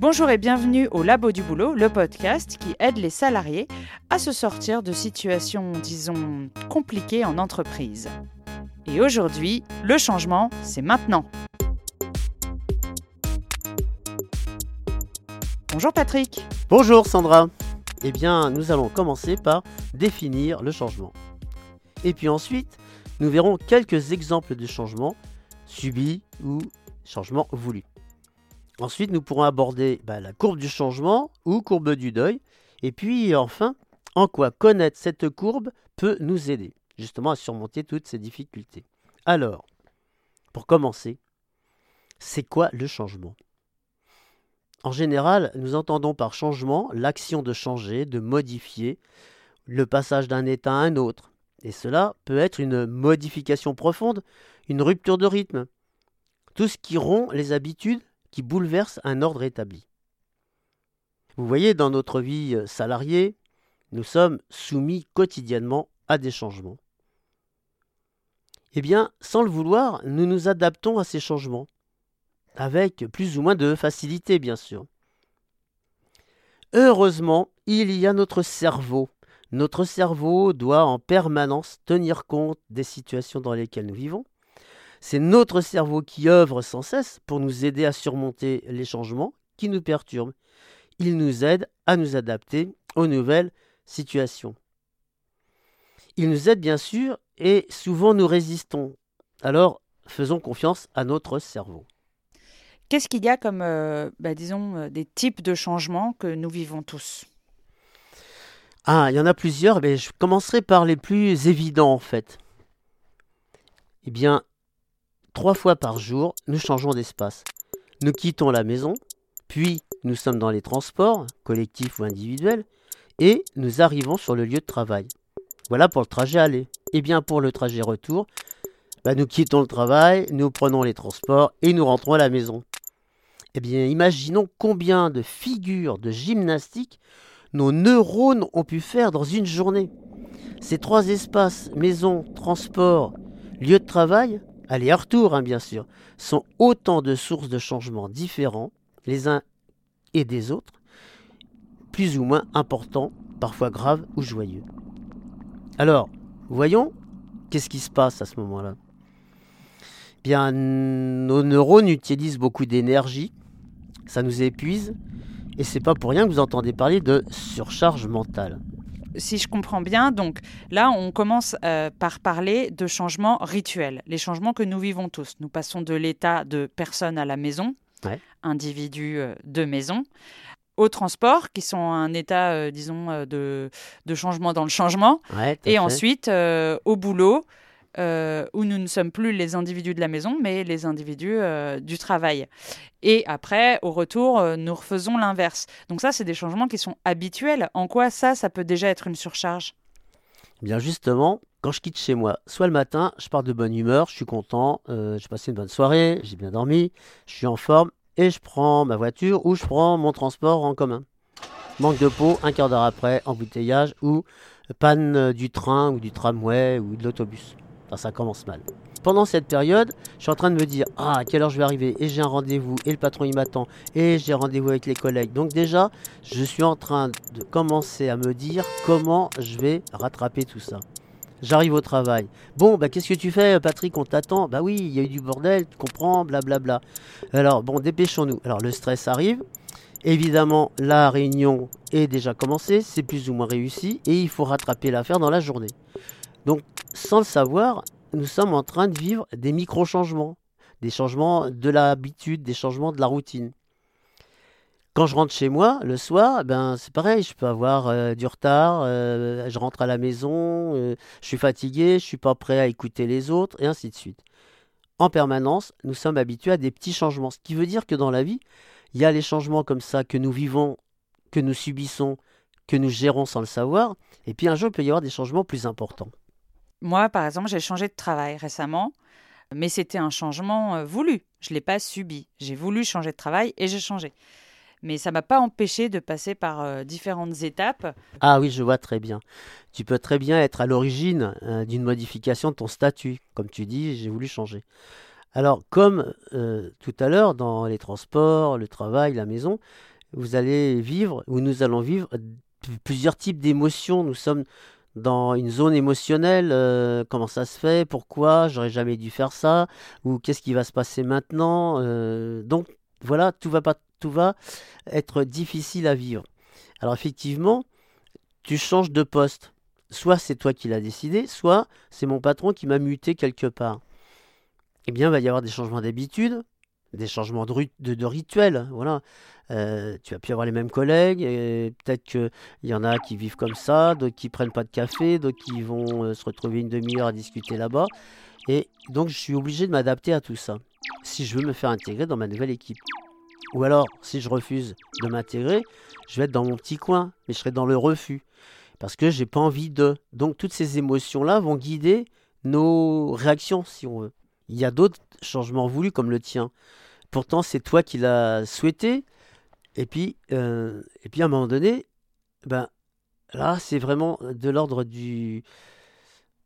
Bonjour et bienvenue au Labo du Boulot, le podcast qui aide les salariés à se sortir de situations, disons, compliquées en entreprise. Et aujourd'hui, le changement, c'est maintenant. Bonjour Patrick. Bonjour Sandra. Eh bien, nous allons commencer par définir le changement. Et puis ensuite, nous verrons quelques exemples de changements subis ou changements voulus. Ensuite, nous pourrons aborder bah, la courbe du changement ou courbe du deuil. Et puis enfin, en quoi connaître cette courbe peut nous aider justement à surmonter toutes ces difficultés. Alors, pour commencer, c'est quoi le changement? En général, nous entendons par changement l'action de changer, de modifier, le passage d'un état à un autre. Et cela peut être une modification profonde, une rupture de rythme. Tout ce qui rompt les habitudes qui bouleverse un ordre établi. Vous voyez, dans notre vie euh, salariée, nous sommes soumis quotidiennement à des changements. Eh bien, sans le vouloir, nous nous adaptons à ces changements, avec plus ou moins de facilité, bien sûr. Heureusement, il y a notre cerveau. Notre cerveau doit en permanence tenir compte des situations dans lesquelles nous vivons, c'est notre cerveau qui œuvre sans cesse pour nous aider à surmonter les changements qui nous perturbent. Il nous aide à nous adapter aux nouvelles situations. Il nous aide bien sûr et souvent nous résistons. Alors faisons confiance à notre cerveau. Qu'est-ce qu'il y a comme, euh, bah, disons, euh, des types de changements que nous vivons tous? Ah, il y en a plusieurs, mais je commencerai par les plus évidents en fait. Eh bien, Trois fois par jour, nous changeons d'espace. Nous quittons la maison, puis nous sommes dans les transports, collectifs ou individuels, et nous arrivons sur le lieu de travail. Voilà pour le trajet aller. Et eh bien pour le trajet retour, bah, nous quittons le travail, nous prenons les transports et nous rentrons à la maison. Eh bien, imaginons combien de figures de gymnastique nos neurones ont pu faire dans une journée. Ces trois espaces, maison, transport, lieu de travail, aller-retour hein, bien sûr, sont autant de sources de changements différents, les uns et des autres, plus ou moins importants, parfois graves ou joyeux. Alors, voyons, qu'est-ce qui se passe à ce moment-là Bien, nos neurones utilisent beaucoup d'énergie, ça nous épuise, et c'est pas pour rien que vous entendez parler de surcharge mentale si je comprends bien, donc là, on commence euh, par parler de changements rituels, les changements que nous vivons tous. Nous passons de l'état de personne à la maison, individu euh, de maison, au transport, qui sont un état, euh, disons, de, changement dans le changement, et ensuite au boulot, euh, où nous ne sommes plus les individus de la maison, mais les individus euh, du travail. Et après, au retour, euh, nous refaisons l'inverse. Donc ça, c'est des changements qui sont habituels. En quoi ça, ça peut déjà être une surcharge? Eh Bien justement, quand je quitte chez moi, soit le matin, je pars de bonne humeur, je suis content, j'ai passé une bonne soirée, j'ai bien dormi, je suis en forme, et je prends ma voiture ou je prends mon transport en commun. Manque de peau, un quart d'heure après, embouteillage ou panne du train ou du tramway ou de l'autobus ça commence mal. Pendant cette période, je suis en train de me dire ah à quelle heure je vais arriver et j'ai un rendez-vous et le patron il m'attend et j'ai rendez-vous avec les collègues. Donc déjà, je suis en train de commencer à me dire comment je vais rattraper tout ça. J'arrive au travail. Bon, bah qu'est-ce que tu fais, Patrick? On t'attend. Bah oui, il y a eu du bordel, tu comprends, blablabla. Alors bon, dépêchons-nous. Alors le stress arrive. Évidemment, la réunion est déjà commencée, c'est plus ou moins réussi et il faut rattraper l'affaire dans la journée. Donc, sans le savoir, nous sommes en train de vivre des micro-changements, des changements de l'habitude, des changements de la routine. Quand je rentre chez moi le soir, ben c'est pareil, je peux avoir euh, du retard, euh, je rentre à la maison, euh, je suis fatigué, je suis pas prêt à écouter les autres, et ainsi de suite. En permanence, nous sommes habitués à des petits changements, ce qui veut dire que dans la vie, il y a les changements comme ça que nous vivons, que nous subissons, que nous gérons sans le savoir, et puis un jour il peut y avoir des changements plus importants. Moi, par exemple, j'ai changé de travail récemment, mais c'était un changement euh, voulu. Je ne l'ai pas subi. J'ai voulu changer de travail et j'ai changé. Mais ça m'a pas empêché de passer par euh, différentes étapes. Ah oui, je vois très bien. Tu peux très bien être à l'origine euh, d'une modification de ton statut. Comme tu dis, j'ai voulu changer. Alors, comme tout à l'heure, dans les transports, le travail, la maison, vous allez vivre, ou nous allons vivre plusieurs types d'émotions. Nous sommes dans une zone émotionnelle, euh, comment ça se fait, pourquoi, j'aurais jamais dû faire ça, ou qu'est-ce qui va se passer maintenant. Euh, donc voilà, tout va, pas, tout va être difficile à vivre. Alors effectivement, tu changes de poste. Soit c'est toi qui l'as décidé, soit c'est mon patron qui m'a muté quelque part. Eh bien, il va y avoir des changements d'habitude, des changements de, rituels. Voilà. Euh, tu vas plus avoir les mêmes collègues, peut-être qu'il y en a qui vivent comme ça, d'autres qui prennent pas de café, d'autres qui vont euh, se retrouver une demi-heure à discuter là-bas. Et donc je suis obligé de m'adapter à tout ça, si je veux me faire intégrer dans ma nouvelle équipe. Ou alors, si je refuse de m'intégrer, je vais être dans mon petit coin, mais je serai dans le refus, parce que j'ai pas envie de. Donc toutes ces émotions-là vont guider nos réactions, si on veut. Il y a d'autres changements voulus comme le tien. Pourtant, c'est toi qui l'as souhaité, et puis, euh, et puis à un moment donné, ben, là, c'est vraiment de l'ordre du,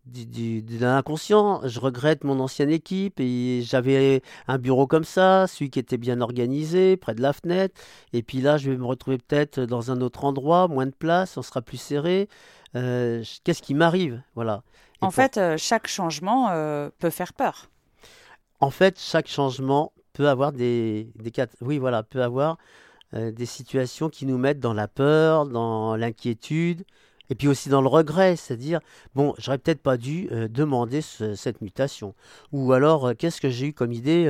du, de l'inconscient. Je regrette mon ancienne équipe et j'avais un bureau comme ça, celui qui était bien organisé, près de la fenêtre. Et puis là, je vais me retrouver peut-être dans un autre endroit, moins de place, on sera plus serré. Euh, qu'est-ce qui m'arrive? Voilà. en fait, euh, chaque changement peut faire peur. En fait, chaque changement peut avoir des, oui, voilà, peut avoir euh, des situations qui nous mettent dans la peur, dans l'inquiétude, et puis aussi dans le regret, c'est-à-dire, bon, j'aurais peut-être pas dû euh, demander cette mutation. Ou alors, euh, qu'est-ce que j'ai eu comme idée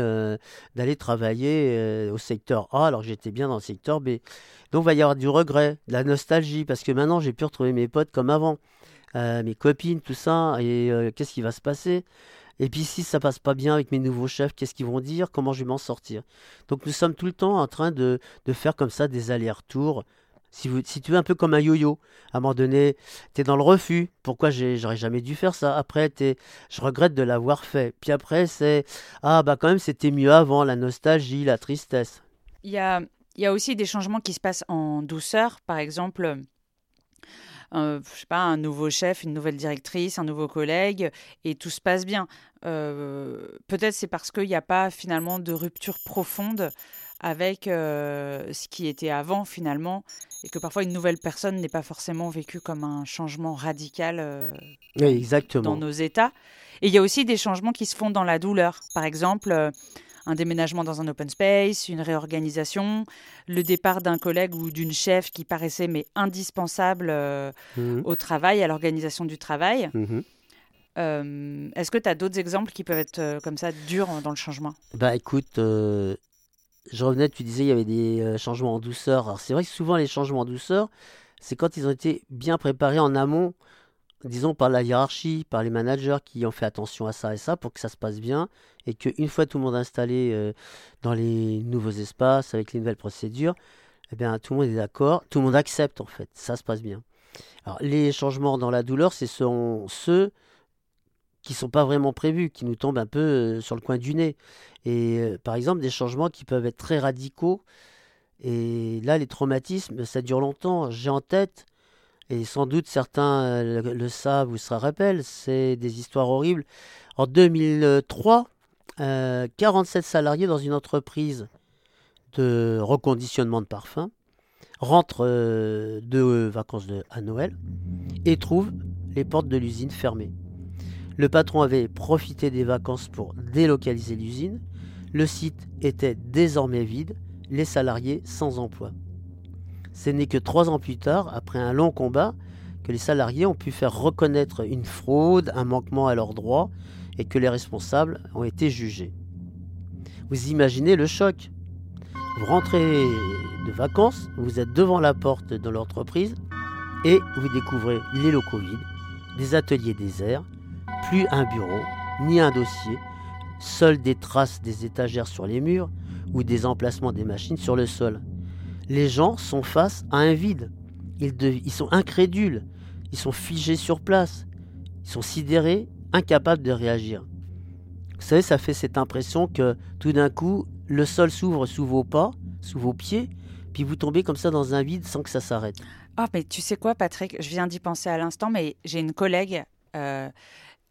d'aller travailler au secteur A alors que j'étais bien dans le secteur B? Donc, il va y avoir du regret, de la nostalgie, parce que maintenant, j'ai pu retrouver mes potes comme avant, mes copines, tout ça, et qu'est-ce qui va se passer? Et puis si ça passe pas bien avec mes nouveaux chefs, qu'est-ce qu'ils vont dire? Comment je vais m'en sortir? Donc nous sommes tout le temps en train de, de faire comme ça des allers-retours. Si, tu veux un peu comme un yo-yo, à un moment donné, tu es dans le refus. Pourquoi j'aurais jamais dû faire ça? Après, es, je regrette de l'avoir fait. Puis après, c'est Ah, bah quand même, c'était mieux avant, la nostalgie, la tristesse. Il y a, il y a aussi des changements qui se passent en douceur. Par exemple, je sais pas, un nouveau chef, une nouvelle directrice, un nouveau collègue, et tout se passe bien. Euh, peut-être c'est parce qu'il n'y a pas finalement de rupture profonde avec euh, ce qui était avant finalement, et que parfois une nouvelle personne n'est pas forcément vécue comme un changement radical euh, dans nos états. Et il y a aussi des changements qui se font dans la douleur. Par exemple, un déménagement dans un open space, une réorganisation, le départ d'un collègue ou d'une chef qui paraissait mais indispensable euh, mhm. au travail, à l'organisation du travail. Mhm. Euh, est-ce que tu as d'autres exemples qui peuvent être euh, comme ça durs dans le changement? Bah écoute, je revenais, tu disais il y avait des changements en douceur. Alors c'est vrai que souvent les changements en douceur, c'est quand ils ont été bien préparés en amont disons par la hiérarchie, par les managers qui ont fait attention à ça et ça pour que ça se passe bien et qu'une fois tout le monde installé euh, dans les nouveaux espaces avec les nouvelles procédures, eh bien tout le monde est d'accord, tout le monde accepte en fait, ça se passe bien. Les changements dans la douleur, ce sont ceux qui sont pas vraiment prévus, qui nous tombent un peu euh, sur le coin du nez. Et euh, par exemple des changements qui peuvent être très radicaux. Et là, les traumatismes, ça dure longtemps. J'ai en tête et sans doute certains euh, le, savent ou se rappellent, c'est des histoires horribles. En 2003, 47 euh, salariés dans une entreprise de reconditionnement de parfums rentrent euh, de vacances à Noël et trouvent les portes de l'usine fermées. Le patron avait profité des vacances pour délocaliser l'usine. Le site était désormais vide, les salariés sans emploi. Ce n'est que trois ans plus tard, après un long combat, que les salariés ont pu faire reconnaître une fraude, un manquement à leurs droits, et que les responsables ont été jugés. Vous imaginez le choc. Vous rentrez de vacances, vous êtes devant la porte de l'entreprise, et vous découvrez les locaux vides, des ateliers déserts, plus un bureau, ni un dossier, seules des traces des étagères sur les murs ou des emplacements des machines sur le sol les gens sont face à un vide. Ils, sont incrédules, ils sont figés sur place, ils sont sidérés, incapables de réagir. Vous savez, ça fait cette impression que tout d'un coup, le sol s'ouvre sous vos pas, sous vos pieds, puis vous tombez comme ça dans un vide sans que ça s'arrête. Ah, mais tu sais quoi, Patrick? Je viens d'y penser à l'instant, mais j'ai une collègue. Euh,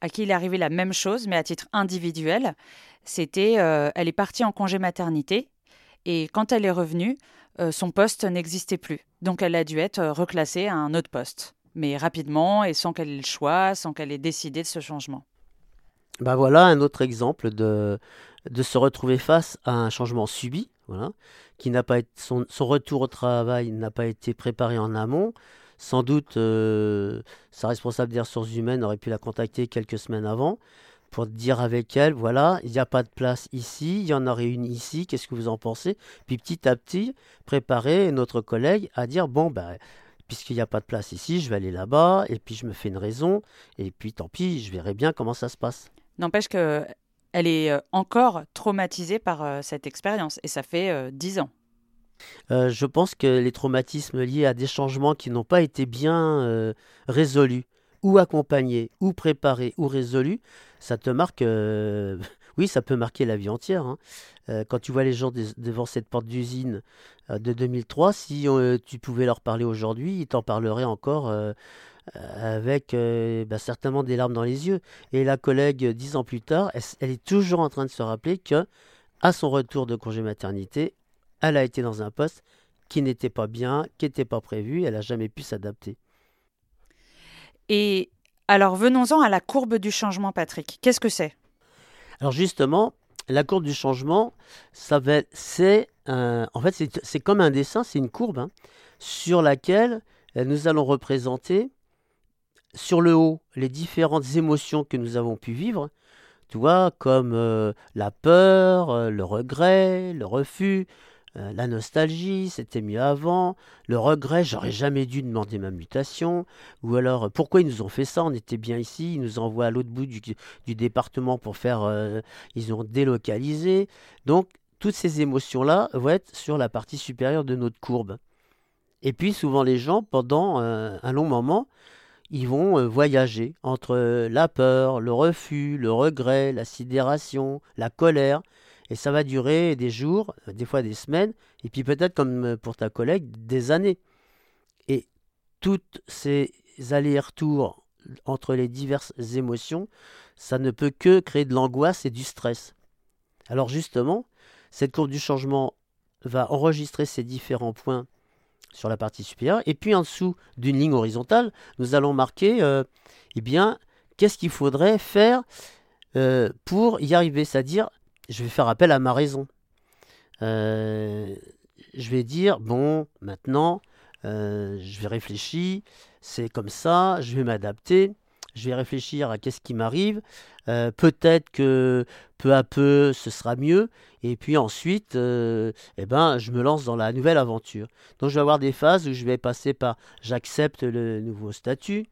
à qui il est arrivé la même chose, mais à titre individuel. C'était, euh, elle est partie en congé maternité et quand elle est revenue, euh, son poste n'existait plus. Donc elle a dû être euh, reclassée à un autre poste, mais rapidement et sans qu'elle ait le choix, sans qu'elle ait décidé de ce changement. Bah voilà un autre exemple de, de se retrouver face à un changement subi, voilà, qui n'a pas été, son, son, retour au travail n'a pas été préparé en amont. Sans doute, euh, sa responsable des ressources humaines aurait pu la contacter quelques semaines avant pour dire avec elle, voilà, il n'y a pas de place ici, il y en aurait une ici, qu'est-ce que vous en pensez? Puis petit à petit, préparer notre collègue à dire, bon, ben, puisqu'il n'y a pas de place ici, je vais aller là-bas, et puis je me fais une raison, et puis tant pis, je verrai bien comment ça se passe. N'empêche que elle est euh, encore traumatisée par euh, cette expérience, et ça fait euh, dix ans. je pense que les traumatismes liés à des changements qui n'ont pas été bien résolus, ou accompagnés, ou préparés, ou résolus, ça te marque. Euh, oui, ça peut marquer la vie entière. Hein. Euh, quand tu vois les gens devant cette porte d'usine euh, de 2003, si tu pouvais leur parler aujourd'hui, ils t'en parleraient encore avec bah, certainement des larmes dans les yeux. Et la collègue, dix ans plus tard, elle, est toujours en train de se rappeler que, à son retour de congé maternité, elle a été dans un poste qui n'était pas bien, qui n'était pas prévu, elle n'a jamais pu s'adapter. Et alors venons-en à la courbe du changement, Patrick. Qu'est-ce que c'est? Alors justement, la courbe du changement, ça c'est en fait c'est comme un dessin, c'est une courbe hein, sur laquelle euh, nous allons représenter sur le haut les différentes émotions que nous avons pu vivre, tu vois, comme euh, la peur, euh, le regret, le refus, euh, la nostalgie, c'était mieux avant. Le regret, j'aurais jamais dû demander ma mutation. Ou alors, pourquoi ils nous ont fait ça? On était bien ici. Ils nous envoient à l'autre bout du, département pour faire. Euh, ils ont délocalisé. Donc, toutes ces émotions-là vont être sur la partie supérieure de notre courbe. Et puis, souvent, les gens, pendant euh, un long moment, ils vont voyager entre la peur, le refus, le regret, la sidération, la colère. Et ça va durer des jours, euh, des fois des semaines, et puis peut-être comme euh, pour ta collègue, des années. Et toutes ces allers-retours entre les diverses émotions, ça ne peut que créer de l'angoisse et du stress. Alors justement, cette courbe du changement va enregistrer ces différents points sur la partie supérieure, et puis en dessous d'une ligne horizontale, nous allons marquer, euh, eh bien, qu'est-ce qu'il faudrait faire pour y arriver, c'est-à-dire je vais faire appel à ma raison. Euh, je vais dire, bon, maintenant, euh, je vais réfléchir, c'est comme ça, je vais m'adapter, je vais réfléchir à qu'est-ce qui m'arrive, euh, peut-être que peu à peu ce sera mieux, et puis ensuite, eh ben, je me lance dans la nouvelle aventure. Donc je vais avoir des phases où je vais passer par j'accepte le nouveau statut,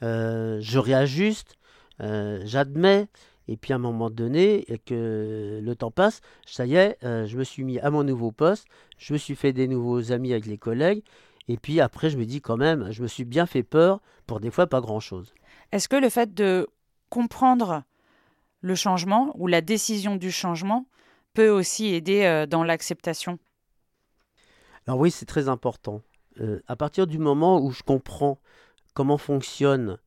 je réajuste, j'admets, et puis à un moment donné, et que le temps passe, ça y est, euh, je me suis mis à mon nouveau poste, je me suis fait des nouveaux amis avec les collègues, et puis après je me dis quand même, je me suis bien fait peur pour des fois pas grand-chose. Est-ce que le fait de comprendre le changement ou la décision du changement peut aussi aider euh, dans l'acceptation? Alors oui, c'est très important. Euh, à partir du moment où je comprends comment fonctionnent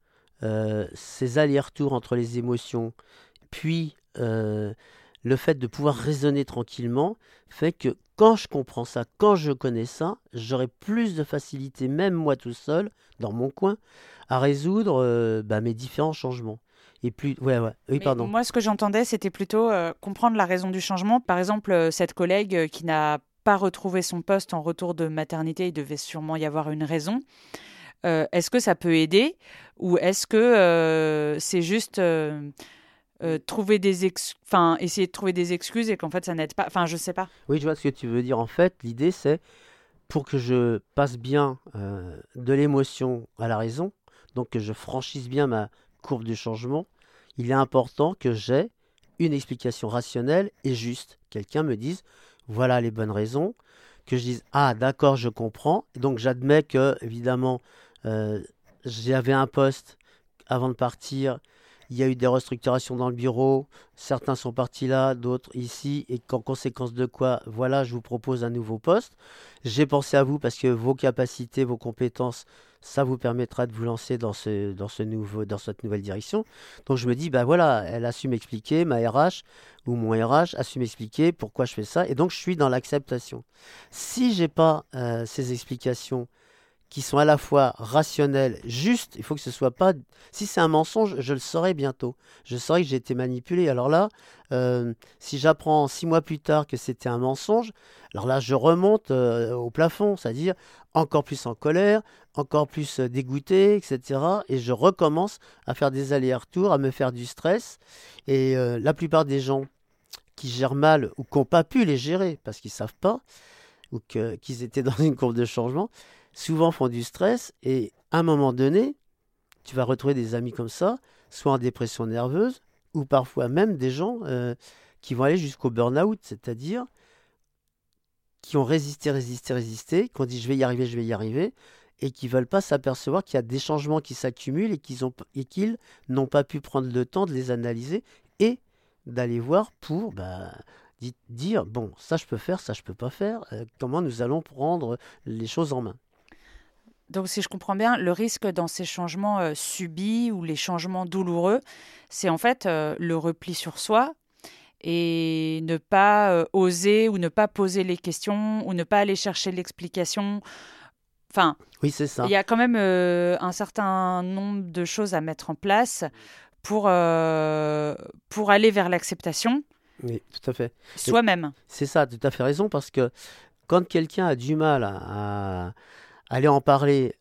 ces allers-retours entre les émotions, puis euh, le fait de pouvoir raisonner tranquillement fait que quand je comprends ça, quand je connais ça, j'aurai plus de facilité, même moi tout seul, dans mon coin, à résoudre euh, bah, mes différents changements. Et plus, ouais, ouais. Oui, pardon. Moi, ce que j'entendais, c'était plutôt euh, comprendre la raison du changement. Par exemple, cette collègue qui n'a pas retrouvé son poste en retour de maternité, il devait sûrement y avoir une raison. est-ce que ça peut aider? Ou est-ce que c'est juste euh, trouver des enfin essayer de trouver des excuses et qu'en fait ça n'aide pas. Enfin je sais pas. Oui je vois ce que tu veux dire. En fait l'idée c'est pour que je passe bien euh, de l'émotion à la raison donc que je franchisse bien ma courbe du changement il est important que j'ai une explication rationnelle et juste. Quelqu'un me dise voilà les bonnes raisons. Que je dise ah d'accord je comprends. Donc j'admets que évidemment euh, j'avais un poste avant de partir il y a eu des restructurations dans le bureau, certains sont partis là, d'autres ici, et qu'en conséquence de quoi, voilà, je vous propose un nouveau poste. J'ai pensé à vous parce que vos capacités, vos compétences, ça vous permettra de vous lancer dans, ce, dans, ce nouveau, dans cette nouvelle direction. Donc je me dis, ben voilà, elle a su m'expliquer, ma RH ou mon RH a su m'expliquer pourquoi je fais ça, et donc je suis dans l'acceptation. Si j'ai pas euh, ces explications qui sont à la fois rationnelles, justes. Il faut que ce soit pas. Si c'est un mensonge, je le saurai bientôt. Je saurai que j'ai été manipulé. Alors là, euh, si j'apprends six mois plus tard que c'était un mensonge, alors là, je remonte euh, au plafond, c'est-à-dire encore plus en colère, encore plus euh, dégoûté, etc. Et je recommence à faire des allers-retours, à me faire du stress. Et la plupart des gens qui gèrent mal ou qui n'ont pas pu les gérer parce qu'ils ne savent pas, ou qu'ils étaient dans une courbe de changement, souvent font du stress et à un moment donné, tu vas retrouver des amis comme ça, soit en dépression nerveuse, ou parfois même des gens euh, qui vont aller jusqu'au burn-out, c'est-à-dire qui ont résisté, résisté, résisté, qui ont dit je vais y arriver, je vais y arriver, et qui ne veulent pas s'apercevoir qu'il y a des changements qui s'accumulent et qu'ils n'ont pas pu prendre le temps de les analyser et d'aller voir pour bah, dire bon ça je peux faire, ça je peux pas faire, euh, comment nous allons prendre les choses en main. Donc, si je comprends bien, le risque dans ces changements euh, subis ou les changements douloureux, c'est en fait euh, le repli sur soi et ne pas euh, oser ou ne pas poser les questions ou ne pas aller chercher l'explication. Enfin, oui, c'est ça. Il y a quand même un certain nombre de choses à mettre en place pour, pour aller vers l'acceptation. Oui, tout à fait. Soi-même. C'est ça, tout à fait raison, parce que quand quelqu'un a du mal à aller en parler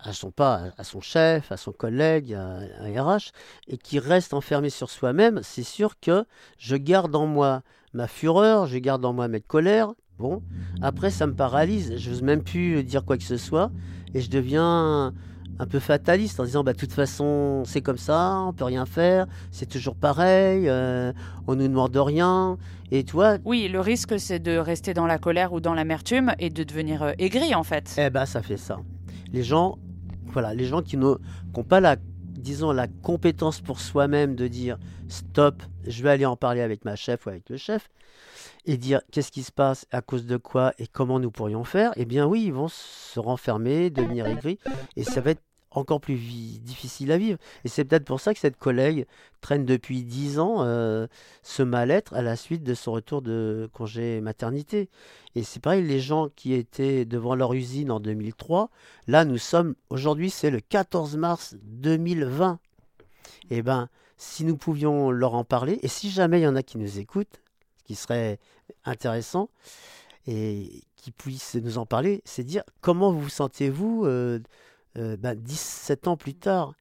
à son pas, à son chef, à son collègue, à un RH, et qui reste enfermé sur soi-même, c'est sûr que je garde en moi ma fureur, je garde en moi mes colères. Bon, après ça me paralyse, je n'ose même plus dire quoi que ce soit, et je deviens un peu fataliste en disant bah de toute façon c'est comme ça, on peut rien faire, c'est toujours pareil, euh, on nous demande rien. Et toi Oui, le risque c'est de rester dans la colère ou dans l'amertume et de devenir euh, aigri en fait. Eh ben ça fait ça. Les gens, voilà, les gens qui n'ont pas la, disons la compétence pour soi-même de dire stop, je vais aller en parler avec ma chef ou avec le chef et dire qu'est-ce qui se passe, à cause de quoi et comment nous pourrions faire, eh bien oui, ils vont se renfermer, devenir aigris, et ça va être encore plus difficile à vivre. Et c'est peut-être pour ça que cette collègue traîne depuis dix ans euh, ce mal-être à la suite de son retour de congé maternité. Et c'est pareil, les gens qui étaient devant leur usine en 2003, là nous sommes, aujourd'hui c'est le 14 mars 2020. Eh bien, si nous pouvions leur en parler, et si jamais il y en a qui nous écoutent, qui serait intéressant, et qui puissent nous en parler, c'est dire comment vous sentez-vous euh, 17 euh, ans plus tard.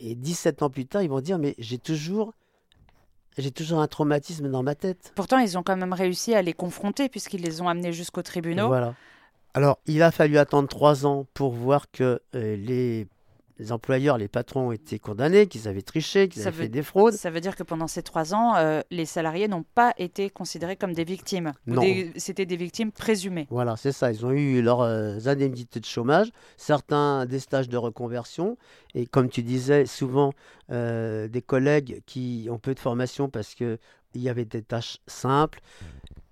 Et 17 ans plus tard, ils vont dire, mais j'ai toujours j'ai toujours un traumatisme dans ma tête. Pourtant, ils ont quand même réussi à les confronter puisqu'ils les ont amenés jusqu'au tribunal. Voilà. Alors, il a fallu attendre trois ans pour voir que euh, les les employeurs, les patrons ont été condamnés, qu'ils avaient triché, qu'ils avaient fait des fraudes. Ça veut dire que pendant ces trois ans, euh, les salariés n'ont pas été considérés comme des victimes. Non. C'était des victimes présumées. Voilà, c'est ça. Ils ont eu leurs euh, indemnités de chômage, certains des stages de reconversion. Et comme tu disais, souvent euh, des collègues qui ont peu de formation parce qu'il y avait des tâches simples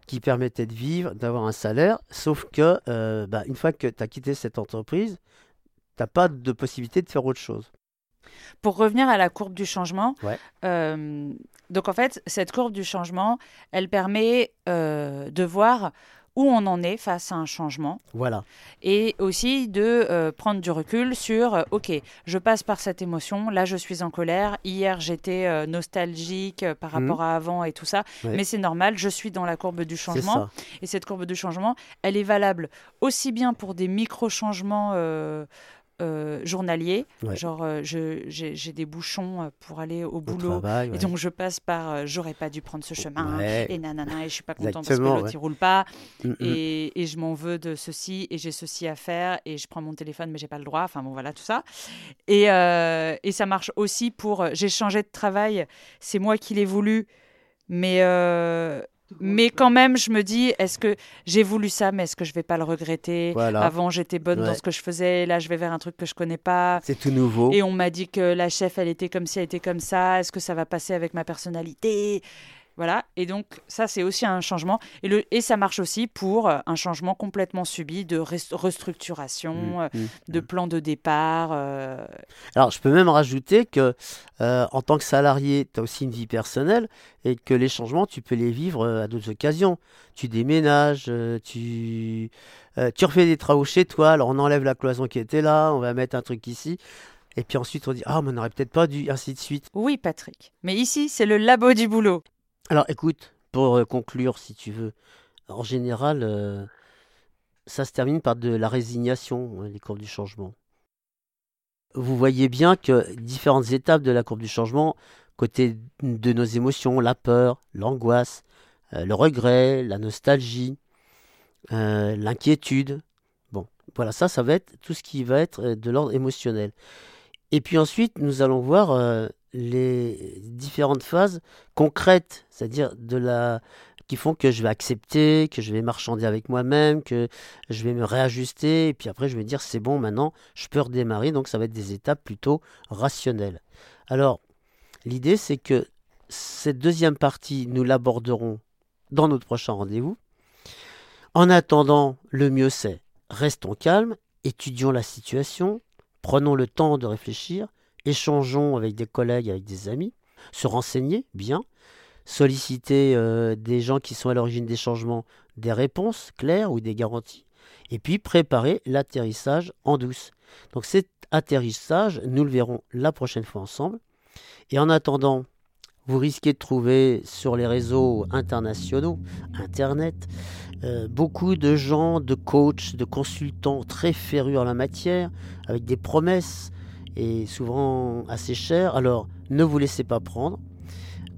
qui permettaient de vivre, d'avoir un salaire. Sauf que, bah, une fois que tu as quitté cette entreprise, n'as pas de possibilité de faire autre chose. Pour revenir à la courbe du changement, euh, donc en fait, cette courbe du changement, elle permet euh, de voir où on en est face à un changement. Voilà. Et aussi de euh, prendre du recul sur, ok, je passe par cette émotion, là je suis en colère, hier j'étais nostalgique par mhm. rapport à avant et tout ça, mais c'est normal, je suis dans la courbe du changement. Et cette courbe du changement, elle est valable aussi bien pour des micro-changements euh, journalier. Genre, euh, j'ai des bouchons euh, pour aller au boulot. Et donc, je passe par j'aurais pas dû prendre ce chemin. Et nanana, et je suis pas content parce que l'autre, il roule pas. Mm, mm. et, et, je m'en veux de ceci. Et j'ai ceci à faire. Et je prends mon téléphone, mais j'ai pas le droit. Enfin, bon, voilà, tout ça. Et, et ça marche aussi pour j'ai changé de travail. C'est moi qui l'ai voulu. Mais mais quand même, je me dis, est-ce que j'ai voulu ça, mais est-ce que je vais pas le regretter? Avant, j'étais bonne dans ce que je faisais, là, je vais vers un truc que je connais pas. C'est tout nouveau. Et on m'a dit que la chef, elle était comme si elle était comme ça. Est-ce que ça va passer avec ma personnalité? Voilà, et donc ça c'est aussi un changement. Et, le, et ça marche aussi pour euh, un changement complètement subi de restructuration, mmh, euh, mmh, de mmh. plan de départ. Euh. Alors je peux même rajouter que en tant que salarié, tu as aussi une vie personnelle et que les changements, tu peux les vivre à d'autres occasions. Tu déménages, tu, tu refais des travaux chez toi, alors on enlève la cloison qui était là, on va mettre un truc ici. Et puis ensuite, on dit Ah, mais on n'aurait peut-être pas dû, ainsi de suite. Oui, Patrick. Mais ici, c'est le labo du boulot. Alors écoute, pour euh, conclure, si tu veux, en général, euh, ça se termine par de la résignation, les courbes du changement. Vous voyez bien que différentes étapes de la courbe du changement, côté de nos émotions, la peur, l'angoisse, euh, le regret, la nostalgie, l'inquiétude. Bon, voilà, ça, ça va être tout ce qui va être de l'ordre émotionnel. Et puis ensuite, nous allons voir les différentes phases concrètes, c'est-à-dire qui font que je vais accepter, que je vais marchander avec moi-même, que je vais me réajuster, et puis après je vais dire c'est bon, maintenant je peux redémarrer, donc ça va être des étapes plutôt rationnelles. Alors, l'idée c'est que cette deuxième partie, nous l'aborderons dans notre prochain rendez-vous. En attendant, le mieux c'est restons calmes, étudions la situation, prenons le temps de réfléchir, échangeons avec des collègues, avec des amis, se renseigner bien, solliciter euh, des gens qui sont à l'origine des changements, des réponses claires ou des garanties, et puis préparer l'atterrissage en douce. Donc cet atterrissage, nous le verrons la prochaine fois ensemble. Et en attendant, vous risquez de trouver sur les réseaux internationaux, Internet, euh, beaucoup de gens, de coachs, de consultants très férus en la matière, avec des promesses, et souvent assez cher. Alors ne vous laissez pas prendre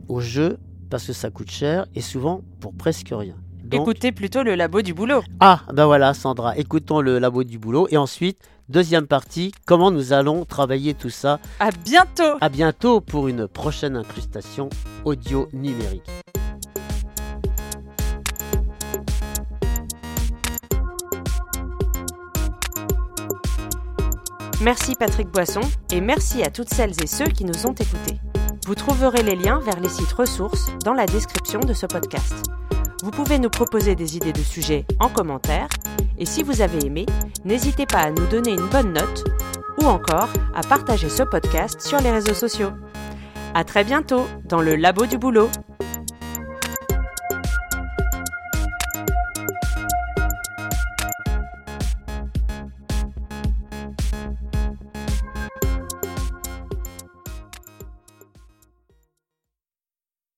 au jeu parce que ça coûte cher et souvent pour presque rien. Écoutez plutôt le labo du boulot. Ah, ben voilà Sandra, écoutons le labo du boulot et ensuite, deuxième partie, comment nous allons travailler tout ça. À bientôt. À bientôt pour une prochaine incrustation audio numérique. Merci Patrick Boisson et merci à toutes celles et ceux qui nous ont écoutés. Vous trouverez les liens vers les sites ressources dans la description de ce podcast. Vous pouvez nous proposer des idées de sujets en commentaire et si vous avez aimé, n'hésitez pas à nous donner une bonne note ou encore à partager ce podcast sur les réseaux sociaux. À très bientôt dans le labo du boulot.